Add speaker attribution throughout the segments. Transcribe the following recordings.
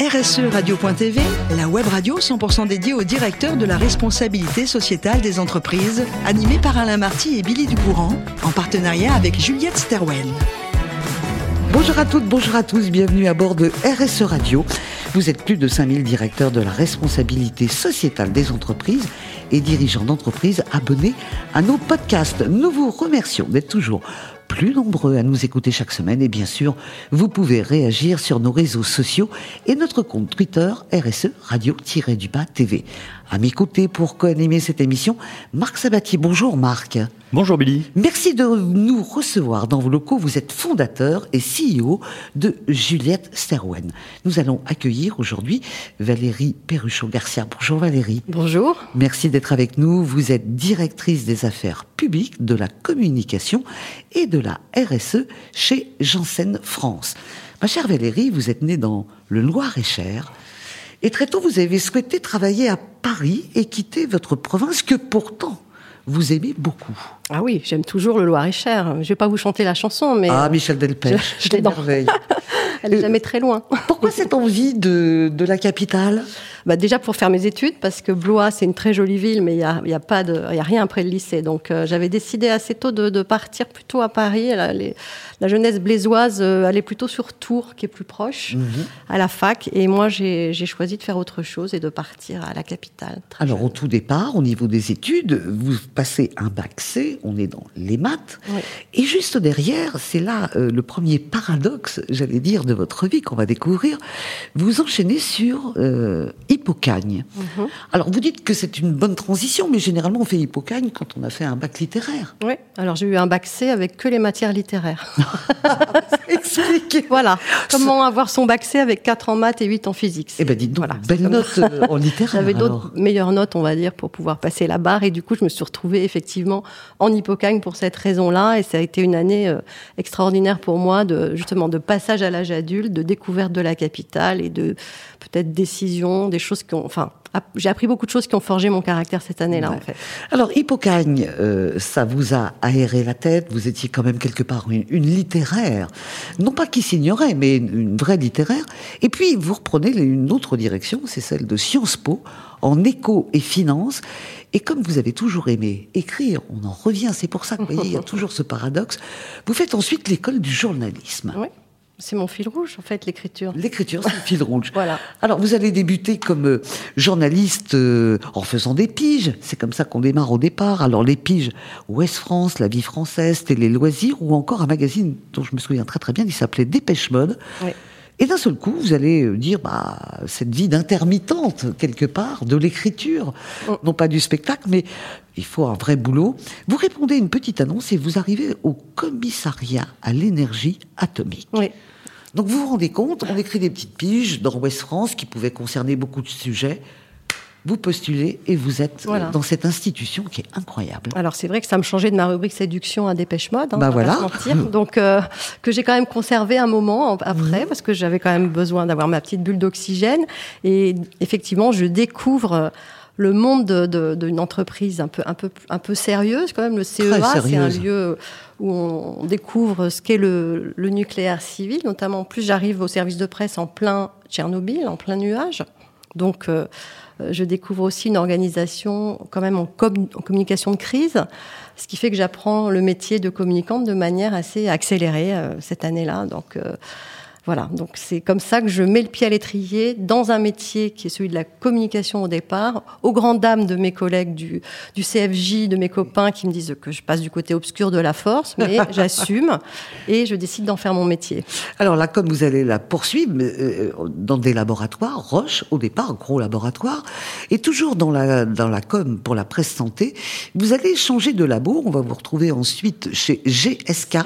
Speaker 1: RSE Radio.tv, la web radio 100% dédiée aux directeurs de la responsabilité sociétale des entreprises, animée par Alain Marty et Billy Ducourant, en partenariat avec Juliette Sterwen.
Speaker 2: Bonjour à toutes, bonjour à tous, bienvenue à bord de RSE Radio. Vous êtes plus de 5000 directeurs de la responsabilité sociétale des entreprises et dirigeants d'entreprises abonnés à nos podcasts. Nous vous remercions d'être toujours plus nombreux à nous écouter chaque semaine et bien sûr, vous pouvez réagir sur nos réseaux sociaux et notre compte Twitter RSE Radio-du-Bas TV. À mes côtés pour co-animer cette émission, Marc Sabatier. Bonjour Marc.
Speaker 3: Bonjour Billy.
Speaker 2: Merci de nous recevoir dans vos locaux. Vous êtes fondateur et CEO de Juliette Sterwen. Nous allons accueillir aujourd'hui Valérie Perruchot-Garcia. Bonjour Valérie.
Speaker 4: Bonjour.
Speaker 2: Merci d'être avec nous. Vous êtes directrice des affaires publiques, de la communication et de la RSE chez Janssen France. Ma chère Valérie, vous êtes née dans le Loir-et-Cher. Et très tôt, vous avez souhaité travailler à Paris et quitter votre province que pourtant vous aimez beaucoup.
Speaker 4: Ah oui, j'aime toujours le Loir-et-Cher. Je vais pas vous chanter la chanson, mais...
Speaker 2: Ah, Michel Delpech,
Speaker 4: je, je merveille. Elle n'est jamais très loin.
Speaker 2: Pourquoi cette envie de, de la capitale?
Speaker 4: Bah Déjà pour faire mes études, parce que Blois, c'est une très jolie ville, mais il n'y a, y a, pas de, y a rien après le lycée. Donc euh, j'avais décidé assez tôt de, de, partir plutôt à Paris. La, les, la jeunesse blésoise euh, allait plutôt sur Tours, qui est plus proche, mmh. à la fac. Et moi, j'ai choisi de faire autre chose et de partir à la capitale.
Speaker 2: Alors jeune. au tout départ, au niveau des études, vous passez un bac C, on est dans les maths.
Speaker 4: Oui.
Speaker 2: Et juste derrière, c'est là euh, le premier paradoxe, j'allais dire, de votre vie qu'on va découvrir. Vous enchaînez sur euh, Hippocagne.
Speaker 4: Mmh.
Speaker 2: Alors vous dites que c'est une bonne transition, mais généralement on fait Hippocagne quand on a fait un bac littéraire.
Speaker 4: Oui, alors j'ai eu un bac C avec que les matières littéraires.
Speaker 2: Expliquez.
Speaker 4: Voilà, comment avoir son bac C avec 4 en maths et 8 en physique.
Speaker 2: Eh ben dites donc, voilà, belle note euh, en littéraire.
Speaker 4: J'avais d'autres meilleures notes, on va dire, pour pouvoir passer la barre. Et du coup, je me suis retrouvée effectivement en Hippocagne pour cette raison-là. Et ça a été une année euh, extraordinaire pour moi, de, justement, de passage à l'âge adulte, de découverte de la capitale et de peut-être décision, des choses qui ont, enfin, j'ai appris beaucoup de choses qui ont forgé mon caractère cette année-là,
Speaker 2: Ouais.
Speaker 4: en fait.
Speaker 2: Alors Hippocagne, euh, ça vous a aéré la tête. Vous étiez quand même quelque part une, une littéraire, non pas qui s'ignorait, mais une, une, vraie littéraire. Et puis vous reprenez une autre direction, c'est celle de Sciences Po en éco et finance. Et comme vous avez toujours aimé écrire, on en revient. C'est pour ça que vous voyez, il y a toujours ce paradoxe. Vous faites ensuite l'école du journalisme.
Speaker 4: Oui. C'est mon fil rouge, en fait, l'écriture.
Speaker 2: L'écriture, c'est le fil rouge.
Speaker 4: voilà.
Speaker 2: Alors, vous allez débuter comme euh, journaliste euh, en faisant des piges. C'est comme ça qu'on démarre au départ. Alors, les piges, Ouest France, La Vie Française, Télé Loisirs, ou encore un magazine dont je me souviens très très bien, il s'appelait Dépêche Mode.
Speaker 4: Oui.
Speaker 2: Et d'un seul coup, vous allez dire, bah, cette vie d'intermittente, quelque part, de l'écriture,
Speaker 4: Oh.
Speaker 2: non pas du spectacle, mais il faut un vrai boulot. Vous répondez à une petite annonce et vous arrivez au commissariat à l'énergie atomique.
Speaker 4: Oui.
Speaker 2: Donc vous vous rendez compte, on écrit des petites piges dans Ouest France qui pouvaient concerner beaucoup de sujets. Vous postulez et vous êtes
Speaker 4: Voilà.
Speaker 2: dans cette institution qui est incroyable.
Speaker 4: Alors c'est vrai que ça me changeait de ma rubrique séduction à Dépêche Mode, hein,
Speaker 2: Bah voilà.
Speaker 4: mentir. Donc euh, que j'ai quand même conservé un moment en- après parce que j'avais quand même besoin d'avoir ma petite bulle d'oxygène et effectivement je découvre euh, le monde de- de- d'une entreprise un peu un peu un peu sérieuse quand même le CEA c'est un lieu où on découvre ce qu'est le, le nucléaire civil notamment en plus j'arrive au service de presse en plein Tchernobyl en plein nuage donc euh, je découvre aussi une organisation quand même en communication de crise, ce qui fait que j'apprends le métier de communicante de manière assez accélérée euh, cette année-là. Donc euh, voilà, donc c'est comme ça que je mets le pied à l'étrier dans un métier qui est celui de la communication au départ, aux grandes dames de mes collègues du, du CFJ, de mes copains qui me disent que je passe du côté obscur de la force, mais j'assume et je décide d'en faire mon métier.
Speaker 2: Alors là, comme vous allez la poursuivre euh, dans des laboratoires, Roche, au départ, gros laboratoire, et toujours dans la, dans la com pour la presse santé, vous allez changer de labo. On va vous retrouver ensuite chez GSK,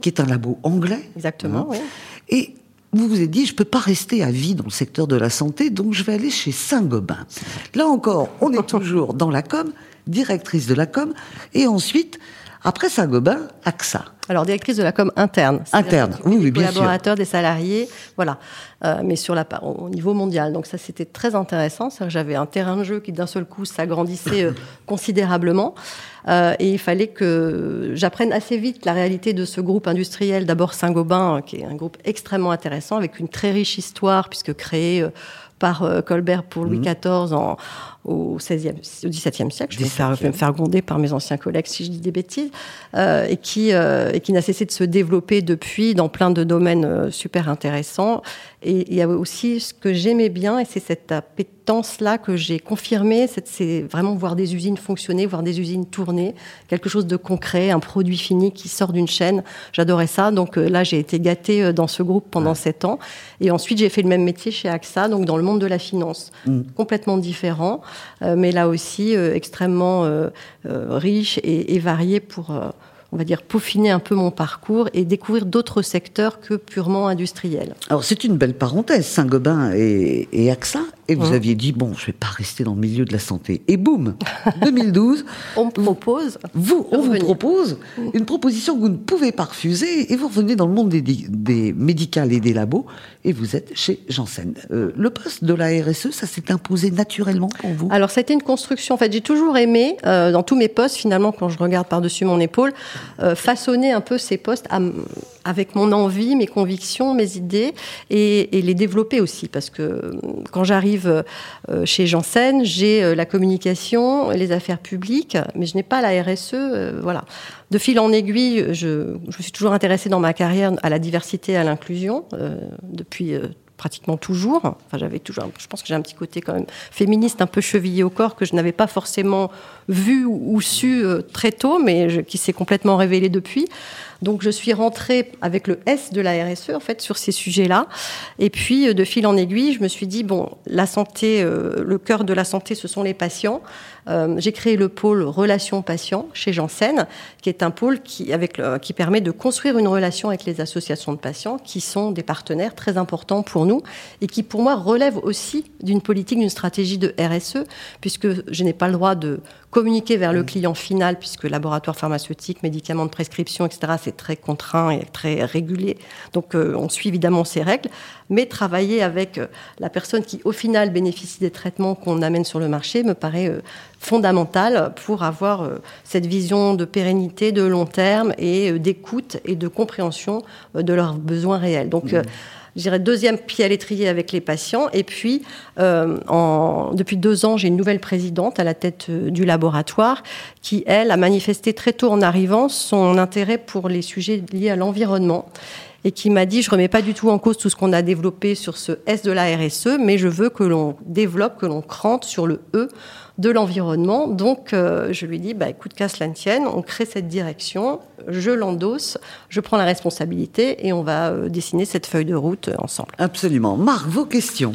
Speaker 2: qui est un labo anglais.
Speaker 4: Exactement, oui.
Speaker 2: Et vous vous êtes dit, je peux pas rester à vie dans le secteur de la santé, donc je vais aller chez Saint-Gobain. Là encore, on est toujours dans la com, directrice de la com, et ensuite, Après Saint-Gobain, AXA.
Speaker 4: Alors, directrice de la com interne.
Speaker 2: Interne, oui, oui, bien
Speaker 4: sûr. Collaborateurs, des salariés, voilà. Euh, mais sur la, au niveau mondial. Donc ça, c'était très intéressant. J'avais un terrain de jeu qui, d'un seul coup, s'agrandissait euh, considérablement. Euh, et il fallait que j'apprenne assez vite la réalité de ce groupe industriel. D'abord Saint-Gobain, qui est un groupe extrêmement intéressant, avec une très riche histoire, puisque créé par Colbert pour Louis XIV mmh. en, au, 16e, au XVIIe siècle. Je vais me faire, gronder par mes anciens collègues si je dis des bêtises, euh, et qui, euh, et qui n'a cessé de se développer depuis dans plein de domaines euh, super intéressants. Et il y a aussi ce que j'aimais bien, et c'est cette appétence-là que j'ai confirmée, c'est vraiment voir des usines fonctionner, voir des usines tourner, quelque chose de concret, un produit fini qui sort d'une chaîne. J'adorais ça. Donc là, j'ai été gâtée dans ce groupe pendant sept ans. Et ensuite, j'ai fait le même métier chez AXA, donc dans le monde de la finance, mmh. complètement différent. Euh, mais là aussi euh, extrêmement euh, riche et, et, varié pour on va dire, peaufiner un peu mon parcours et découvrir d'autres secteurs que purement industriels.
Speaker 2: Alors c'est une belle parenthèse, Saint-Gobain et, et, AXA, et vous aviez dit, bon, je ne vais pas rester dans le milieu de la santé. Et boum, 2012,
Speaker 4: on propose.
Speaker 2: Vous, on vous propose une proposition que vous ne pouvez pas refuser, et vous revenez dans le monde des, des médicales et des labos, et vous êtes chez Janssen. Euh, le poste de la RSE, ça s'est imposé naturellement pour vous?
Speaker 4: Alors ça a été une construction. En fait, j'ai toujours aimé, euh, dans tous mes postes, finalement, quand je regarde par-dessus mon épaule, euh, façonner un peu ces postes avec mon envie, mes convictions, mes idées et, les développer aussi. Parce que euh, quand j'arrive euh, chez Janssen, j'ai la communication, les affaires publiques, mais je n'ai pas la RSE. voilà. De fil en aiguille, je, me suis toujours intéressée dans ma carrière à la diversité à l'inclusion depuis pratiquement toujours. Enfin, j'avais toujours, je pense que j'ai un petit côté quand même féministe, un peu chevillé au corps que je n'avais pas forcément vu ou, su euh, très tôt, mais qui s'est complètement révélé depuis. Donc je suis rentrée avec le S de la RSE en fait sur ces sujets-là. Et puis euh, de fil en aiguille, je me suis dit bon, la santé, euh, le cœur de la santé, ce sont les patients. Euh, j'ai créé le pôle relations patients chez Janssen, qui est un pôle qui avec qui permet de construire une relation avec les associations de patients, qui sont des partenaires très importants pour nous et qui pour moi relèvent aussi d'une politique, d'une stratégie de RSE, puisque je n'ai pas le droit de communiquer vers le mmh. client final, puisque laboratoire pharmaceutique, médicaments de prescription, etc., c'est très contraint et très régulier. Donc euh, on suit évidemment ces règles, mais travailler avec euh, la personne qui au final bénéficie des traitements qu'on amène sur le marché me paraît euh, fondamental pour avoir cette vision de pérennité, de long terme et d'écoute et de compréhension de leurs besoins réels. Donc mmh je dirais, deuxième pied à l'étrier avec les patients. Et puis, euh, depuis deux ans, j'ai une nouvelle présidente à la tête euh, du laboratoire qui, elle, a manifesté très tôt en arrivant son intérêt pour les sujets liés à l'environnement et qui m'a dit je remets pas du tout en cause tout ce qu'on a développé sur ce S de la RSE, mais je veux que l'on développe, que l'on crante sur le E de l'environnement. Donc, euh, je lui dis, bah, écoute, qu'à cela tienne, on crée cette direction, je l'endosse, je prends la responsabilité et on va euh, dessiner cette feuille de route ensemble.
Speaker 2: Absolument. Marc, vos questions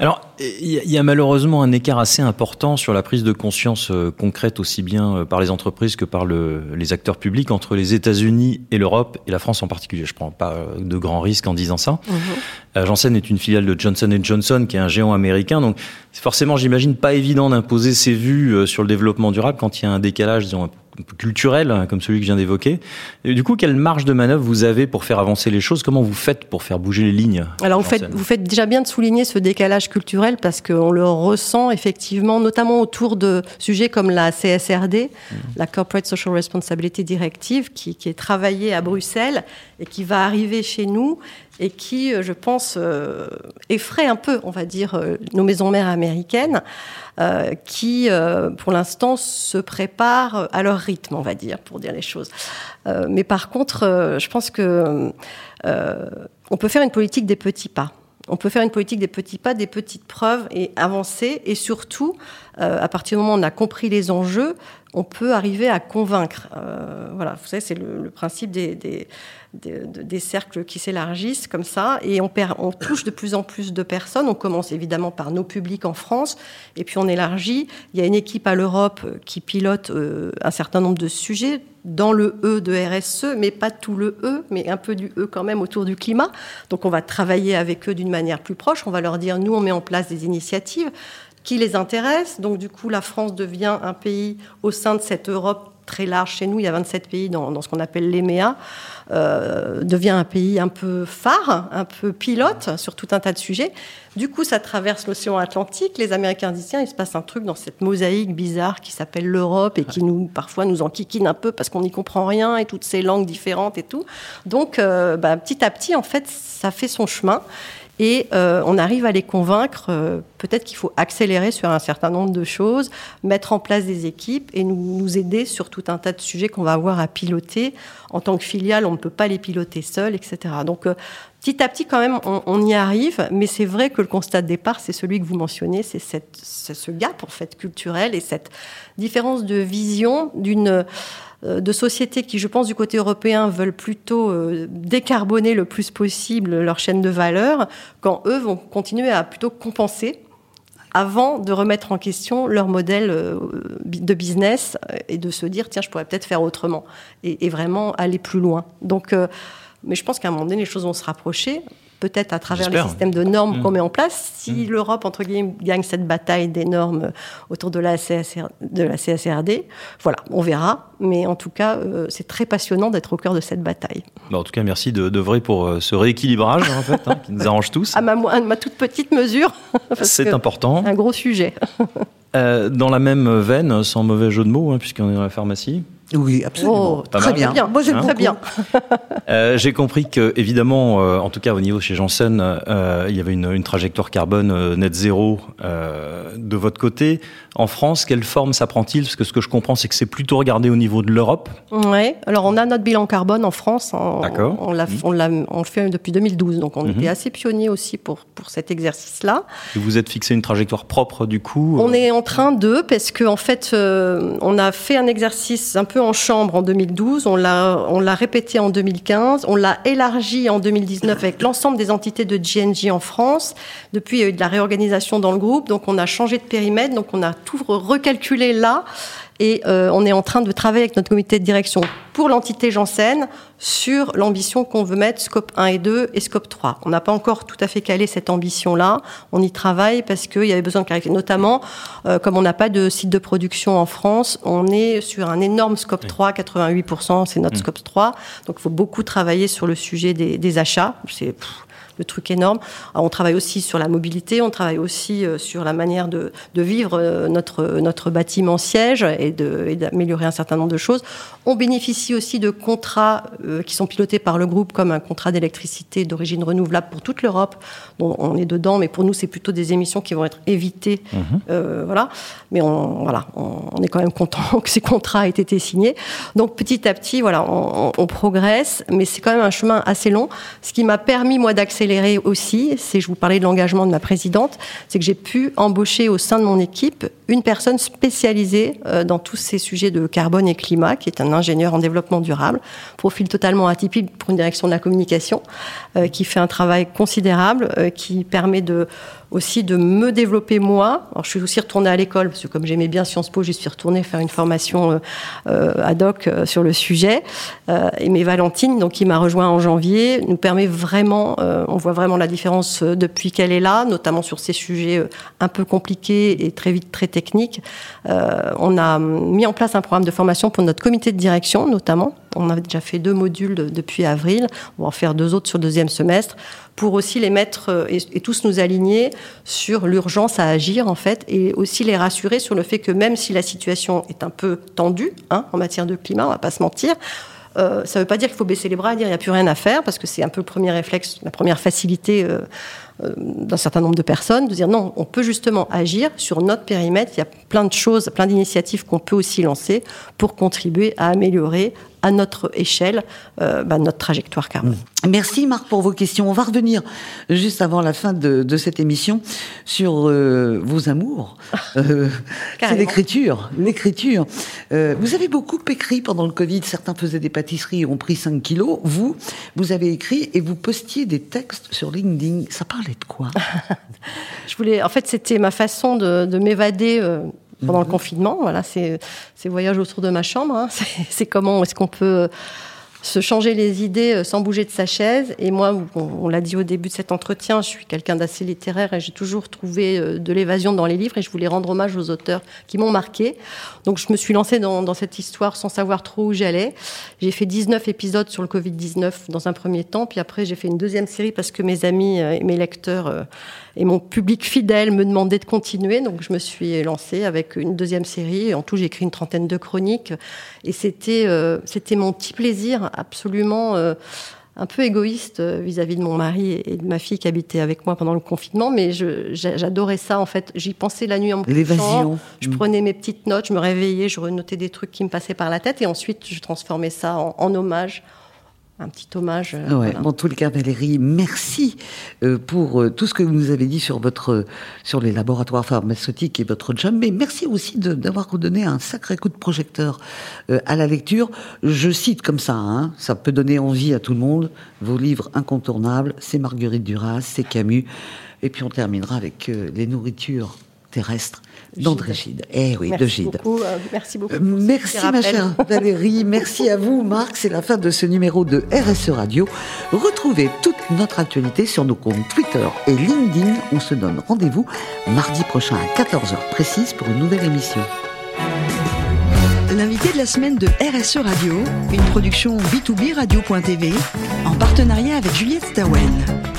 Speaker 3: alors, il y a malheureusement un écart assez important sur la prise de conscience euh, concrète, aussi bien par les entreprises que par les acteurs publics, entre les États-Unis et l'Europe, et la France en particulier. Je ne prends pas de grands risques en disant ça. Mmh. Janssen est une filiale de Johnson Johnson, qui est un géant américain. Donc, c'est forcément, j'imagine, pas évident d'imposer ses vues euh, sur le développement durable quand il y a un décalage, disons, culturel, hein, comme celui que je viens d'évoquer. Du coup, quelle marge de manœuvre vous avez pour faire avancer les choses? Comment vous faites pour faire bouger les lignes
Speaker 4: Alors, vous faites, vous faites déjà bien de souligner ce décalage culturel parce qu'on le ressent effectivement, notamment autour de sujets comme la CSRD, mmh. la Corporate Social Responsibility Directive, qui, qui est travaillée à Bruxelles et qui va arriver chez nous et qui, euh, je pense, euh, effraie un peu, on va dire, euh, nos maisons mères américaines, qui, pour l'instant, se préparent à leur rythme, on va dire, pour dire les choses. mais par contre, je pense que on peut faire une politique des petits pas. On peut faire une politique des petits pas, des petites preuves et avancer. Et surtout, à partir du moment où on a compris les enjeux, on peut arriver à convaincre. voilà, vous savez, c'est le, principe des des cercles qui s'élargissent comme ça et on touche de plus en plus de personnes. On commence évidemment par nos publics en France et puis on élargit. Il y a une équipe à l'Europe qui pilote euh, un certain nombre de sujets dans le E de RSE, mais pas tout le E, mais un peu du E quand même autour du climat. Donc on va travailler avec eux d'une manière plus proche. On va leur dire, nous, on met en place des initiatives qui les intéressent. Donc du coup, la France devient un pays au sein de cette Europe très large chez nous, il y a 27 pays dans, dans ce qu'on appelle l'EMEA, euh, devient un pays un peu phare, un peu pilote sur tout un tas de sujets. Du coup, ça traverse l'océan Atlantique. Les Américains disent tiens, il se passe un truc dans cette mosaïque bizarre qui s'appelle l'Europe et qui nous parfois nous enquiquine un peu parce qu'on n'y comprend rien et toutes ces langues différentes et tout. Donc, euh, bah, petit à petit, en fait, ça fait son chemin. Et euh, on arrive à les convaincre, euh, peut-être qu'il faut accélérer sur un certain nombre de choses, mettre en place des équipes et nous, nous aider sur tout un tas de sujets qu'on va avoir à piloter. En tant que filiale, on ne peut pas les piloter seul, etc. Donc euh, petit à petit, quand même, on, on y arrive, mais c'est vrai que le constat de départ, c'est celui que vous mentionnez, c'est ce gap en fait culturel et cette différence de vision d'une de sociétés qui, je pense, du côté européen, veulent plutôt euh, décarboner le plus possible leur chaîne de valeur, quand eux vont continuer à plutôt compenser avant de remettre en question leur modèle euh, de business et de se dire tiens je pourrais peut-être faire autrement et, et, vraiment aller plus loin. Donc, mais je pense qu'à un moment donné les choses vont se rapprocher peut-être à travers les systèmes de normes mmh. qu'on met en place. Si mmh. l'Europe, entre guillemets, gagne cette bataille des normes autour de la, CSR, de la CSRD, voilà, on verra. Mais en tout cas, euh, c'est très passionnant d'être au cœur de cette bataille.
Speaker 3: Bah en tout cas, merci de, de vrai pour euh, ce rééquilibrage, en fait, hein, qui nous arrange tous.
Speaker 4: À ma, à ma toute petite mesure.
Speaker 3: c'est important.
Speaker 4: Un gros sujet.
Speaker 3: euh, dans la même veine, sans mauvais jeu de mots, hein, puisqu'on est dans la pharmacie,
Speaker 2: oui, absolument.
Speaker 4: Oh, très, bien. bien.
Speaker 2: Moi, j'aime
Speaker 4: hein très bien.
Speaker 3: euh, J'ai compris que, évidemment, euh, en tout cas au niveau chez Janssen, euh, il y avait une, une trajectoire carbone euh, net zéro euh, de votre côté. En France, quelle forme ça prend-il? Parce que ce que je comprends, c'est que c'est plutôt regardé au niveau de l'Europe.
Speaker 4: Oui, alors on a notre bilan carbone en France.
Speaker 3: D'accord.
Speaker 4: On, l'a,
Speaker 3: Mmh.
Speaker 4: on, l'a, on le fait depuis 2012, donc on
Speaker 3: Mhm.
Speaker 4: était assez pionniers aussi pour, pour cet exercice-là.
Speaker 3: Et vous êtes fixé une trajectoire propre, du coup
Speaker 4: On est en train de, parce qu'en en fait, euh, on a fait un exercice un peu en chambre en 2012, on l'a, on l'a répété en 2015, on l'a élargi en 2019 avec l'ensemble des entités de GNG en France. Depuis, il y a eu de la réorganisation dans le groupe, donc on a changé de périmètre, donc on a tout re- recalculé là. Et euh, on est en train de travailler avec notre comité de direction pour l'entité Janssen sur l'ambition qu'on veut mettre scope 1 et 2 et scope 3. On n'a pas encore tout à fait calé cette ambition-là. On y travaille parce qu'il y avait besoin de clarifier. Notamment, euh, comme on n'a pas de site de production en France, on est sur un énorme scope 3, 88%, c'est notre
Speaker 3: Mm.
Speaker 4: scope 3. Donc il faut beaucoup travailler sur le sujet des, des achats. C'est le truc énorme. Alors, on travaille aussi sur la mobilité, on travaille aussi euh, sur la manière de, de vivre euh, notre, notre bâtiment siège et d'améliorer un certain nombre de choses. On bénéficie aussi de contrats euh, qui sont pilotés par le groupe, comme un contrat d'électricité d'origine renouvelable pour toute l'Europe, dont on est dedans, mais pour nous, c'est plutôt des émissions qui vont être évitées. Euh, voilà. Mais on, voilà, on, est quand même content que ces contrats aient été signés. Donc petit à petit, voilà, on, on- on progresse, mais c'est quand même un chemin assez long. Ce qui m'a permis, moi, d'accélérer aussi, c'est, je vous parlais de l'engagement de ma présidente, c'est que j'ai pu embaucher au sein de mon équipe une personne spécialisée euh, dans tous ces sujets de carbone et climat, qui est un ingénieur en développement durable, profil totalement atypique pour une direction de la communication, euh, qui fait un travail considérable, euh, qui permet de aussi de me développer moi. Alors, je suis aussi retournée à l'école parce que comme j'aimais bien Sciences Po, j'y suis retournée faire une formation euh, euh, ad hoc euh, sur le sujet. Euh, et mais Valentine, donc qui m'a rejoint en janvier, nous permet vraiment, euh, on voit vraiment la différence euh, depuis qu'elle est là, notamment sur ces sujets un peu compliqués et très vite très techniques. On a mis en place un programme de formation pour notre comité de direction, notamment. On avait déjà fait deux modules de- depuis avril. On va en faire deux autres sur le deuxième semestre pour aussi les mettre et, et tous nous aligner sur l'urgence à agir en fait et aussi les rassurer sur le fait que même si la situation est un peu tendue hein, en matière de climat, on va pas se mentir. Euh, ça ne veut pas dire qu'il faut baisser les bras et dire il n'y a plus rien à faire, parce que c'est un peu le premier réflexe, la première facilité euh, d'un certain nombre de personnes, de dire non, on peut justement agir sur notre périmètre. Il y a plein de choses, plein d'initiatives qu'on peut aussi lancer pour contribuer à améliorer à notre échelle euh, bah, notre trajectoire carbone.
Speaker 2: Merci Marc pour vos questions. On va revenir juste avant la fin de, de cette émission sur euh, vos amours. Euh, c'est l'écriture. L'écriture. Euh, vous avez beaucoup écrit pendant le Covid. Certains faisaient des pâtisseries et ont pris 5 kilos. Vous, vous avez écrit et vous postiez des textes sur LinkedIn. Ça parlait de quoi?
Speaker 4: Je voulais, en fait, c'était ma façon de, de m'évader euh, pendant le confinement. Voilà, c'est ces voyages autour de ma chambre. hein. C'est c'est comment est-ce qu'on peut se changer les idées sans bouger de sa chaise. Et moi, on, l'a dit au début de cet entretien, je suis quelqu'un d'assez littéraire et j'ai toujours trouvé de l'évasion dans les livres et je voulais rendre hommage aux auteurs qui m'ont marqué. Donc je me suis lancée dans, cette histoire sans savoir trop où j'allais. J'ai fait 19 épisodes sur le Covid-19 dans un premier temps, puis après j'ai fait une deuxième série parce que mes amis et mes lecteurs et mon public fidèle me demandait de continuer, donc je me suis lancée avec une deuxième série. En tout, j'ai écrit une trentaine de chroniques, et c'était euh, c'était mon petit plaisir absolument. Euh, un peu égoïste euh, vis-à-vis de mon mari et de ma fille qui habitait avec moi pendant le confinement, mais j'adorais ça en fait. J'y pensais la nuit en me
Speaker 2: L'évasion.
Speaker 4: Je mm. prenais mes petites notes, je me réveillais, je renotais des trucs qui me passaient par la tête et ensuite je transformais ça en hommage un petit hommage.
Speaker 2: Euh, ouais, En les cas, Valérie, merci euh, pour euh, tout ce que vous nous avez dit sur votre sur les laboratoires pharmaceutiques et votre job, mais merci aussi d'avoir redonné un sacré coup de projecteur à la lecture. Je cite comme ça, hein, ça peut donner envie à tout le monde. Vos livres incontournables, c'est Marguerite Duras, c'est Camus, et puis on terminera avec les nourritures terrestres d'André Gide. Eh oui,
Speaker 4: merci
Speaker 2: de Gide.
Speaker 4: Beaucoup, euh, merci beaucoup.
Speaker 2: merci ma chère Valérie, merci à vous Marc, c'est la fin de ce numéro de RSE Radio. Retrouvez toute notre actualité sur nos comptes Twitter et LinkedIn. On se donne rendez-vous mardi prochain à 14h précise pour une nouvelle émission.
Speaker 1: L'invité de la semaine de RSE Radio, une production B2B Radio.tv en partenariat avec Juliette Stawen.